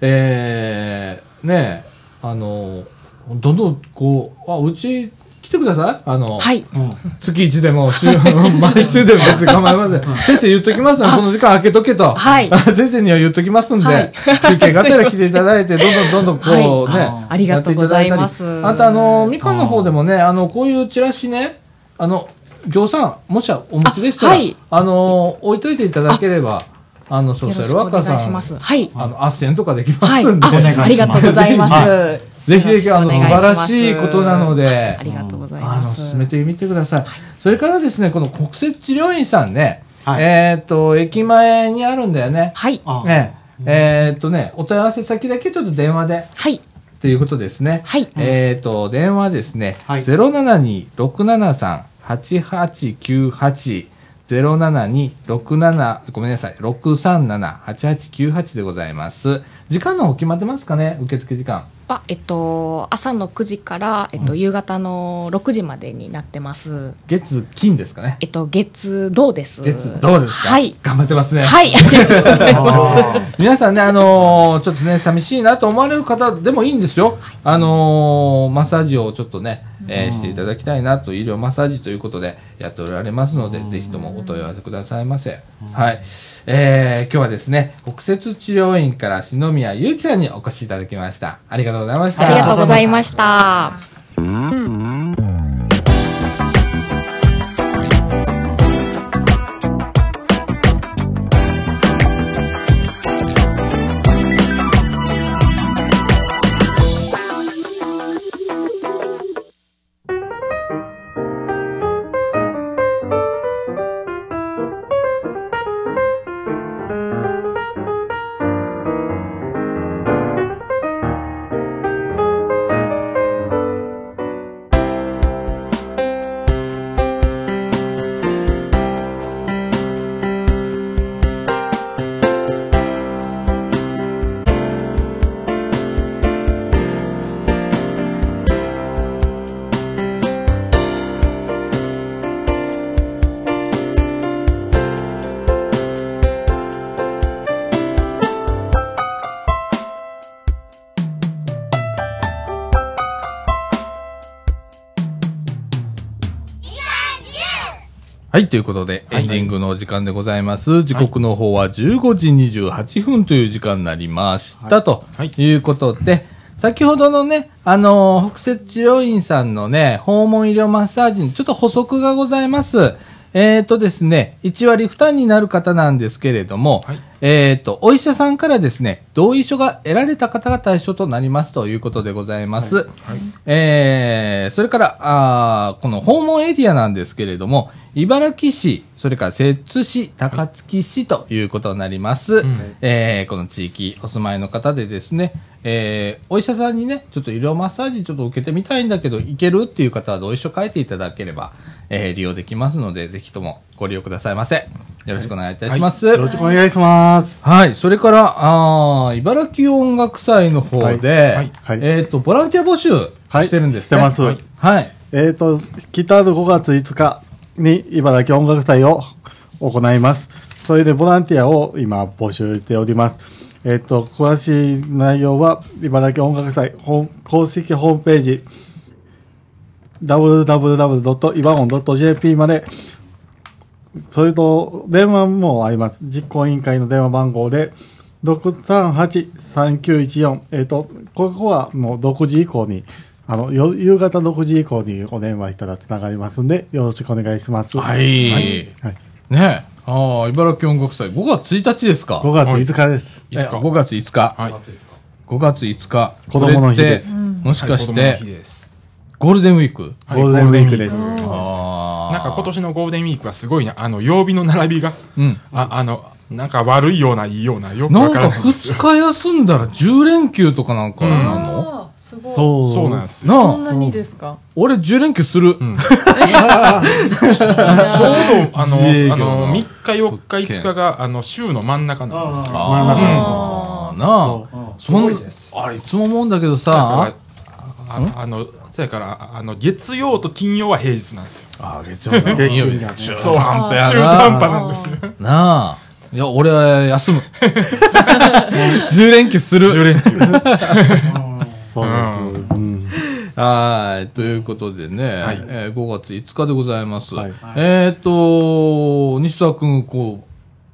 えー、ねえ、あのーどんどんこう、あ、うち来てください。あの、はい。月一でも、週 毎週でも別に構いません。先生言っときますのこの時間空けとけと。はい。先生には言っときますんで、はい。休憩がてら来ていただいて、どんどんどんどんこうね、はい。ありがとうございます。あとあの、みかんの方でもね、あの、こういうチラシね、あの、行さん、もしお持ちでしたら、あ,、の、置いといていただければ、あの、ソーシャルワーカーさん、はい。あの、斡旋とかできまはいすんで、あありがとうございますぜひぜひ、あの、素晴らしいことなので。あ、りがとうございあの、ます進めてみてください。それからですね、この国設治療院さんね、はい。えーっと、駅前にあるんだよね。はい。あね。えーっとね、お問い合わせ先だけちょっと電話で、はい。ということですね。はい。えーっと、電話ですね、はい。072-673-8898、072-67、ごめんなさい、637-8898でございます。時間の方決まってますかね？受付時間。はえっと朝の9時から、えっと夕方の6時までになってます。月、金ですかね。えっと月土です。月、どうですか。はい。頑張ってますね。はい。ありがとうございます。皆さんね、あのーちょっとね、寂しいなと思われる方でもいいんですよ。あのーマッサージをちょっとね、えーしていただきたいなと、医療マッサージということでやっておられますので、ぜひともお問い合わせくださいませ。はい。えー、今日はですね、北摂治療院から篠宮ゆうきさんにお越しいただきました。ありがとうございました。ありがとうございましたはい、ということで、エンディングのお時間でございます。時刻の方は15時28分という時間になりました。とはいいうことで、先ほどのね、あのー北摂治療院さんのね、訪問医療マッサージにちょっと補足がございます。えっ、とですね、1割負担になる方なんですけれども、はいえっ、と、お医者さんからですね、同意書が得られた方が対象となりますということでございます。えーそれから、あーこの訪問エリアなんですけれども、茨城市、それから摂津市、高槻市ということになります。んえーこの地域お住まいの方でですね、えーお医者さんにね、ちょっと医療マッサージちょっと受けてみたいんだけど、いけるっていう方は同意書書いていただければ、えー利用できますので、ぜひともご利用くださいませ。よろしくお願いいたします。よろしくお願いします。はい。それから、あー茨城音楽祭の方で、はいはいえっ、と、ボランティア募集はい。してるんですね。してます。はい。はい。えっ、と、来たる5月5日に茨城音楽祭を行います。それでボランティアを今募集しております。えっ、と、詳しい内容は茨城音楽祭公式ホームページ www.ibaon.jp までそれと電話もあります。実行委員会の電話番号で638-3914えっ、と、ここはもう6時以降にあの、よ夕方6時以降にお電話したらつながりますんで、よろしくお願いします。はい。はい。ねえ。ああ、茨城音楽祭、5月1日ですか？5月5日です。えいつか5月5日。はい。5月5日。子供の日ですもしかしはい子供のて、日です。ゴールデンウィーク？ゴールデンウィークです。あなんか今年のゴールデンウィークはすごいな、あの、曜日の並びが、うん。ああの、なんか悪いような、いいような、よくなんかわからないんです2よ。日休んだら10連休とかなんかなの、あーすごい。そう。そうなんですよ。なあそんなにですか？俺10連休する。うん ちょうど、あの、自営業のあの、3日、4日、5日が、あの、週の真ん中なんですよ。ああ、なあ。そんあれ、いつも思うんだけどださああの、そやから、あの、月曜と金曜は平日なんですよ。あ月曜日金曜日中途半端やな。中途半端なんですよ。なあ。いや、俺は休む。10連休する。10連休。そうです。うん。はい。ということでね、はいえー5月5日でございます。はいえっ、と、西澤くん、こ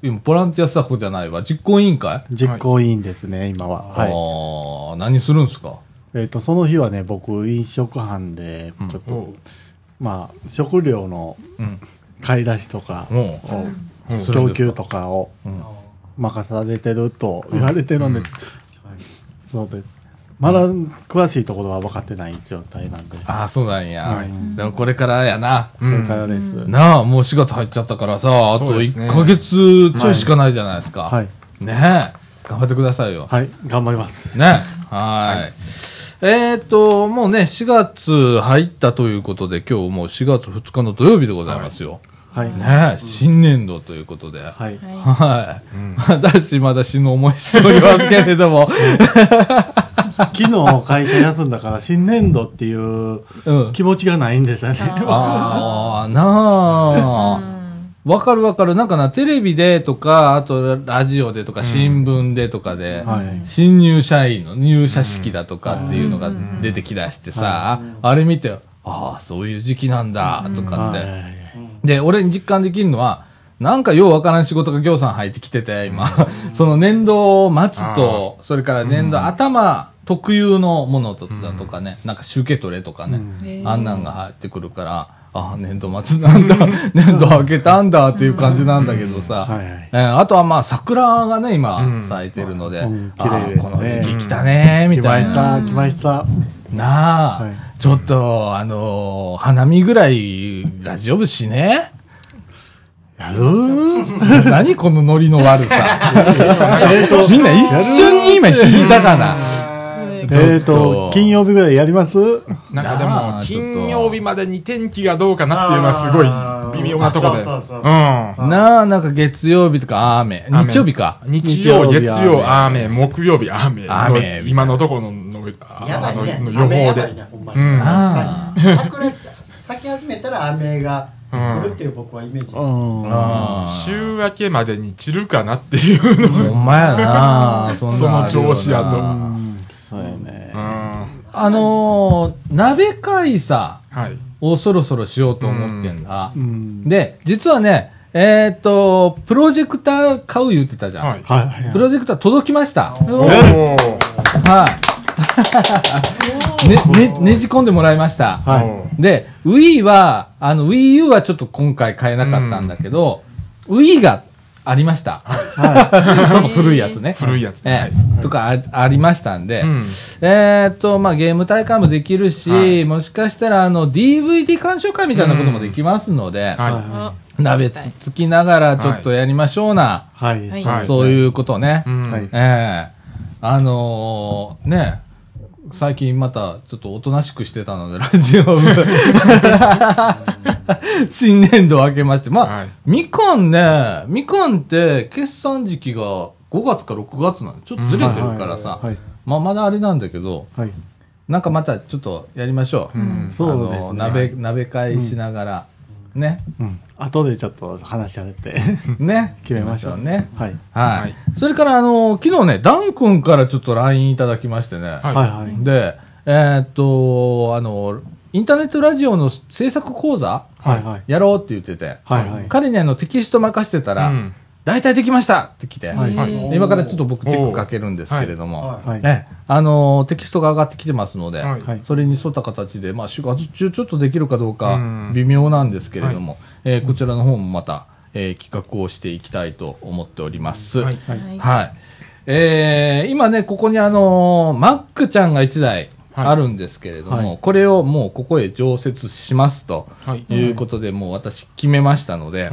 う、今、ボランティアスタッフじゃないわ。実行委員会、実行委員ですね、今は。はい。ああ、何するんすか？えっ、と、その日はね、僕、飲食班で、ちょっと、おうまあ、食料のうん。買い出しとかもを、うん供給とかをうん任されてると言われてるんです。そうです。まだ詳しいところは分かってない状態なんで。ああ、そうなんや。はいでもこれからやな。これからです。なあ、もう4月入っちゃったからさ、あとそうですね1ヶ月ちょいしかないじゃないですか。はい。ねえ。頑張ってくださいよ。はい。頑張ります。ね。はい。えーっと、もうね、4月入ったということで、今日もう4月2日の土曜日でございますよ。はい。ね新年度ということで。はい。はい。私まだ死ぬ思いしておりますけれども。昨日会社休んだから新年度っていううん。気持ちがないんですよね。ああ、なあ。わかるわかる。なんかな、テレビでとか、あとラジオでとか、新聞でとかで、はい。新入社員の入社式だとかっていうのが出てきだしてさ、あれ見て、ああ、そういう時期なんだ、とかって。はい。で、俺に実感できるのは、なんかようわからん仕事が行さん入ってきてて、今。その年度末と、それから年度頭特有のものとだとかね、なんか集計取れとかね、あんなんが入ってくるから、ああ、年度末なんだ、年度明けたんだっていう感じなんだけどさ、あとはまあ桜がね、今うん。咲いてるので、うん。あ綺麗ですね。あこの時期来たね、み来またいな。した、来ました。なあ、はいちょっと、あのー花見ぐらいラジオ部しね。やる 何このノリの悪さ。えっと、みんな一緒に今弾いたかな。えっと、金曜日ぐらいやります？なんかでも、金曜日までに天気がどうかなっていうのはすごい微妙なとこで。そうそうそううん。なあ、なんか月曜日とか雨。雨日曜日か。日曜、月曜、雨、木曜日、雨の。雨今のところの、のあやばいねのの予報で雨やばい。ねほんまにうんあ確かに桜咲き始めたら雨が降るっていう僕はイメージ、うん。あ。週明けまでに散るかなっていうの。ほんまやな その調子やとうんそうやねう。ん。あのー、鍋会さはい。をそろそろしようと思ってんだう。ん。で、実はね、えーっと、プロジェクター買う言ってたじゃん。はい。はいはいプロジェクター届きました。はい。ね、ね、ねじ込んでもらいました。はい。で、Wii は、あの、Wii U はちょっと今回買えなかったんだけど、Wii がありました。ちょっと古いやつね。古いやつねええとかあありましたんで、うんえーっと、まあ、ゲーム大会もできるし、はいもしかしたら、あの、DVD 鑑賞会みたいなこともできますので、は鍋つつきながらちょっとやりましょうな、はい。はいはいそういうことね。い。うんはいええあのーね、最近またちょっとおとなしくしてたので、ラジオ部。新年度明けまして。まあ、はいみかんね、みかんって決算時期が5月か6月なの。ちょっとずれてるからさ。はい。まあ、まだあれなんだけど、はい。なんかまたちょっとやりましょう。うんそうですね鍋、鍋会しながら。ね。うん。後でちょっと話し合って。ね。決めましょうね。はい。はい。はいそれから、あの昨日ね、ダン君からちょっと LINE いただきましてね。はいはいはい。で、えーっと、あの、インターネットラジオの制作講座はいはい。やろうって言ってて、はいはい。彼にあのテキスト任してたら、うん大体できましたって来て、はいはいで今からちょっと僕チェックかけるんですけれども、はいはい。ええあのテキストが上がってきてますので、はいはいそれに沿った形で、まあ、4月中ちょっとできるかどうかうん微妙なんですけれども、えーこちらの方もまた、えー企画をしていきたいと思っております。はいはい。えー今ね、ここにあのーマックちゃんが1台、はいあるんですけれども、はいこれをもうここへ常設しますとはい。いうことで、もう私決めましたので、はい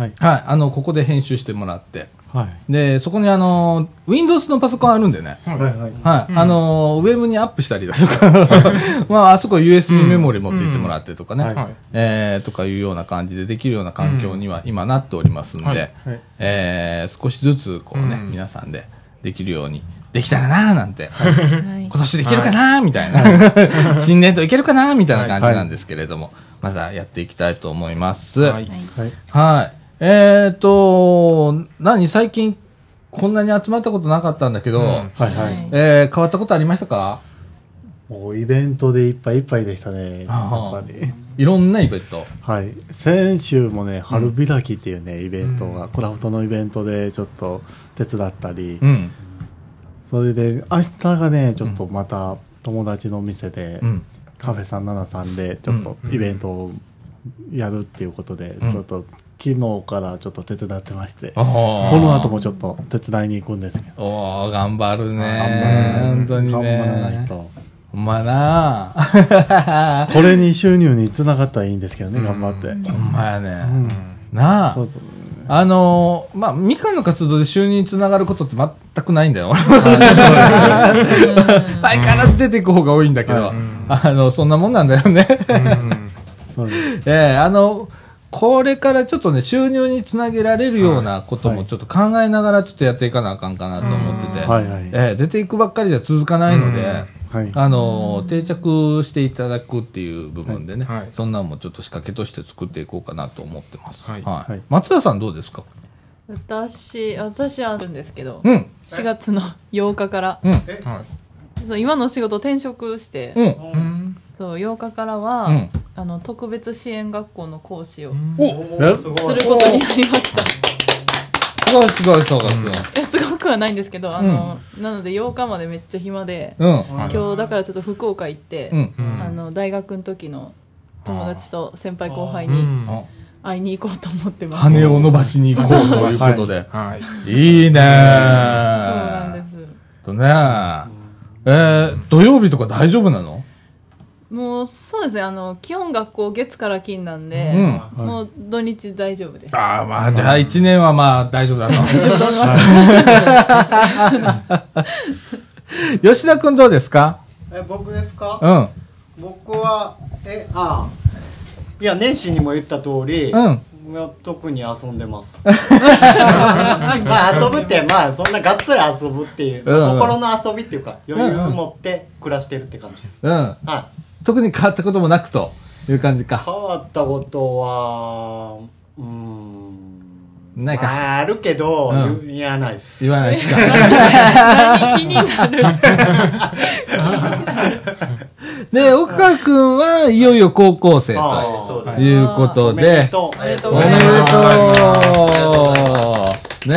はい。はい、あの、ここで編集してもらって、はい。で、そこにあの、Windows のパソコンあるんでね、はい。はい。はい、あの、ウェブにアップしたりだとか、まあ、あそこ USB メモリ持って行ってもらってとかね。えー、とかいうような感じでできるような環境には今なっておりますんで、はいはい。えー少しずつこうね、うん皆さんでできるようにできたらなーなんて、はい今年できるかなーみたいな、新年度いけるかなーみたいな感じなんですけれども、まだやっていきたいと思います。ははい。い。はい。えーと、何最近こんなに集まったことなかったんだけど、うんはい。はい。えー変わったことありましたか？もうイベントでいっぱいいっぱいでしたね。やっぱり。いろんなイベント。はい。先週もね、春開きっていうね、イベントが、クラフトのイベントでちょっと手伝ったり、うん。それで、明日がね、ちょっとまた友達の店で、うん。カフェ373でちょっとイベントをやるっていうことで、うんちょっと昨日からちょっと手伝ってまして、ここの後もちょっと手伝いに行くんですけど、おー、頑張るね。頑張らない本当に頑張らないね。と。ほんまやな これに収入につながったらいいんですけどね、頑張って。ほんまやね。うんなあそう。そう。あのー、まあ、みかんの活動で収入につながることって全くないんだよ。相変わらず出ていく方が多いんだけど、はいあの、そんなもんなんだよね。そうですええあの、これからちょっとね、収入につなげられるようなこともちょっと考えながらちょっとやっていかなあかんかなと思ってて、はい。はい。ええ出ていくばっかりじゃ続かないので、はい。あの、定着していただくっていう部分でね、はい。そんなんもちょっと仕掛けとして作っていこうかなと思ってます。はい。はい。松田さんどうですか？私、私あるんですけど、うん、4月の8日から、うん、はい。そう今の仕事転職して、うん、うん。そう8日からは、うん。あの特別支援学校の講師をすることになりました。すごいすごいすごいすごい。いやすごくはないんですけど、あの、なので8日までめっちゃ暇で、うん、はい今日だからちょっと福岡行って、うん。うんあの大学の時の友達と先輩後輩にうん。あ会いに行こうと思ってます。羽を伸ばしに行こうということで。はい。いいねそうなんです。とねえー、土曜日とか大丈夫なの？もうそうですね、あの、基本学校月から金なんで、うんもう土日大丈夫です。ああ、まあ、じゃあ一年はまあ大丈夫だと。吉田くんどうですか？え僕ですか？うん。僕はえああいや年始にも言った通り、うん。もう特に遊んでます まあ遊ぶってまあそんながっつり遊ぶっていう、うんうん心の遊びっていうか余裕を持って暮らしてるって感じです、うん。はい特に変わったこともなくという感じか。変わったことはうーんないか。まああるけど、うん言言わないです言わないですか。何気になる。で、岡川くんはいよいよ高校生あと。いうことおめでおめでございます。とうね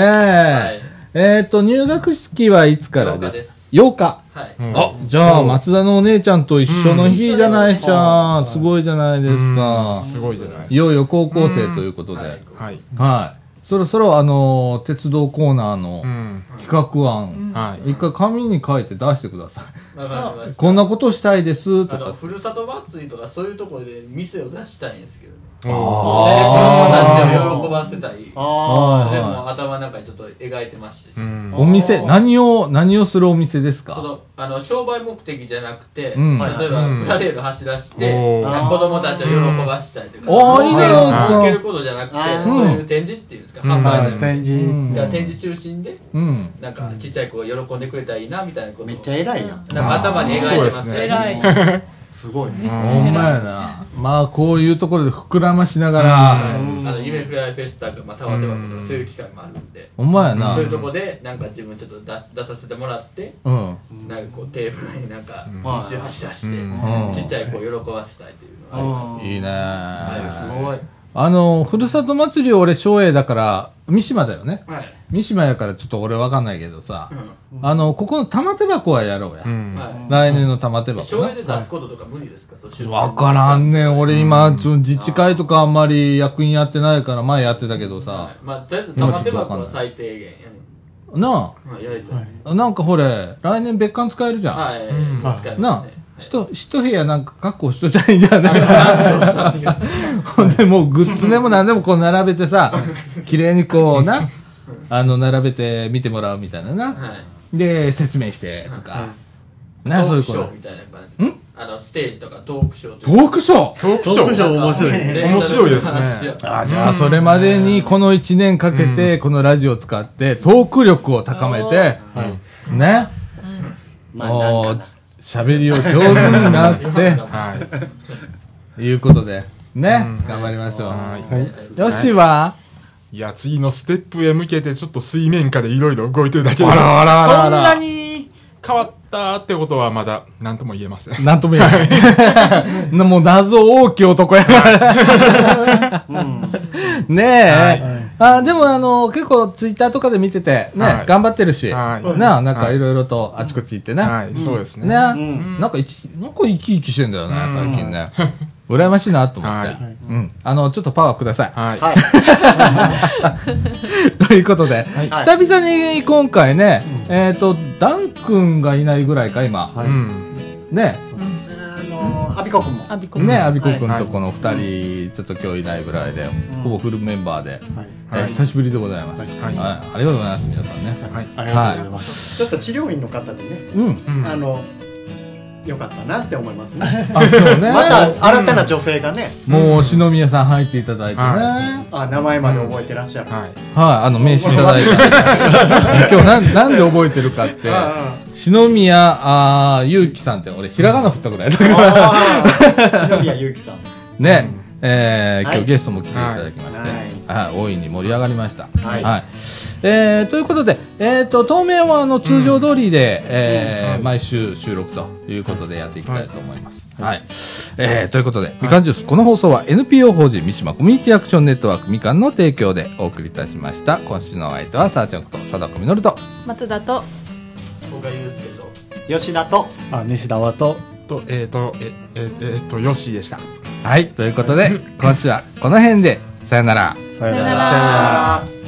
え。えっと、入学式はいつからで8日ですす ?8 日。はい。うんあ、じゃあ、松田のお姉ちゃんと一緒の日じゃないじゃん。すごいじゃないですか。すごいじゃないいよいよ高校生ということで。はいか。はい。はい。そろそろ、あの、鉄道コーナーのうん。企画案、はい。一回紙に書いて出してください。こんなことしたいです、とか。ふるさと祭りとかそういうところで店を出したいんですけど、ね、お子供たちを喜ばせたい。あそれはも頭の中にちょっと描いてまして、ーうん。い。お店、何を、何をするお店ですか？そのあの商売目的じゃなくて、うん。例えばうん。プラレール走らして、子供たちを喜ばしたりとか、おーいいじゃないですか受けることじゃなくて、そういう展示っていうんですか、うん。販売じ展示。うん。だから展示中心で、うん。なんかちっちゃい子が喜んでくれたらいいなみたいなことを。めっちゃ偉いやん。なんか頭に描いてますね。偉い。すごいね。ほんまやな。まあ、こういうところで膨らましながはいら、あの夢フライフェスタがまあたまたまとかそういう機会もあるんで、ほんまやな。そう。いうとこでなんか自分ちょっと出す出させてもらって、うん。なんかこうテーブルになんかうん。一周走らして、うん。ちっちゃい子を喜ばせたいというのがあります。いいねすごいあの、ふるさと祭り俺、松栄だから、三島だよね。はい。三島やからちょっと俺わかんないけどさう、あの、ここの玉手箱はやろうやう。ん。はい。来年の玉手箱省エな。で出すこととか無理ですか？わからんねん。俺今、その自治会とかあんまり役員やってないから前やってたけどさはい。まあ、とりあえず玉手箱は最低限やね。なはい、やりたい。あ、なんかほれ、来年別館使えるじゃん。はい。うん使いますねなあ、一一部屋なんか確保しといたらいいんじゃない？ほんでもうグッズでも何でもこう並べてさ 綺麗にこうなあの並べて見てもらうみたいなな。はい。で説明してとか。なそういうこと。みたいな感じん？あのステージとかトークショーとトークショー？トークショー。トークショー面白い。ー面白い。ですね。あじゃあそれまでにこの1年かけてこのラジオを使ってトーク力を高めてね。まあ喋りを上手になってはい。いうことでねうん。頑張りましょう。はい。よしは？いや、次のステップへ向けてちょっと水面下でいろいろ動いてるだけで、あらあらあらあら。そんなに変わったってことはまだ何とも言えません。なんとも言えない。もう謎大きい男やから。ねえ。あでもあの、結構ツイッターとかで見てて、ね、はい頑張ってるし、はいなあ、なんかいろいろとあちこち行ってね。はい、そうですね。ね、なんかいち、なんか生き生きしてんだよね、最近ね。羨ましいなと思って。はいうん。あの、ちょっとパワーください。はい。ということで、久々に今回ね、えっ、と、ダン君がいないぐらいか、今。うん。ね、あのアビコ君もアビコね、アビコ君はいとこの二人、ちょっと今日いないぐらいで、ほぼフルメンバーで、えーはい久しぶりでございます。はいはい、ありがとうございます、皆さんね。はい。ありがとうございます。ちょっと治療院の方でねうん。うんあのよかったなって思いますね。ね。また新たな女性がね。もう、篠宮さん入っていただいてね。ははい、あ名前まで覚えてらっしゃる。はい。あの、名刺いただいた。今日なん、なんで覚えてるかって、篠宮、あーゆうきさんって、俺、ひらがな振ったぐらい。だから、ああ篠宮ゆうきさん。ね、えーはい。今日ゲストも来ていただきまして、はいはい、大いに盛り上がりました。はいえーということで、えー、と当面はあの通常通りで、えー毎週収録ということでやっていきたいと思います。はいえーということで、みかんジュース、この放送は NPO 法人三島コミュニティアクションネットワークみかんの提供でお送りいたしました。今週のお相手は、さあちゃんこと、貞子みのると。松田と僕が言うんですけど吉田とあ、西田はと、と、えっ、と、え、え、えーっと、ヨッシーでした。はい、ということで、今週はこの辺で。さよなら。さよなら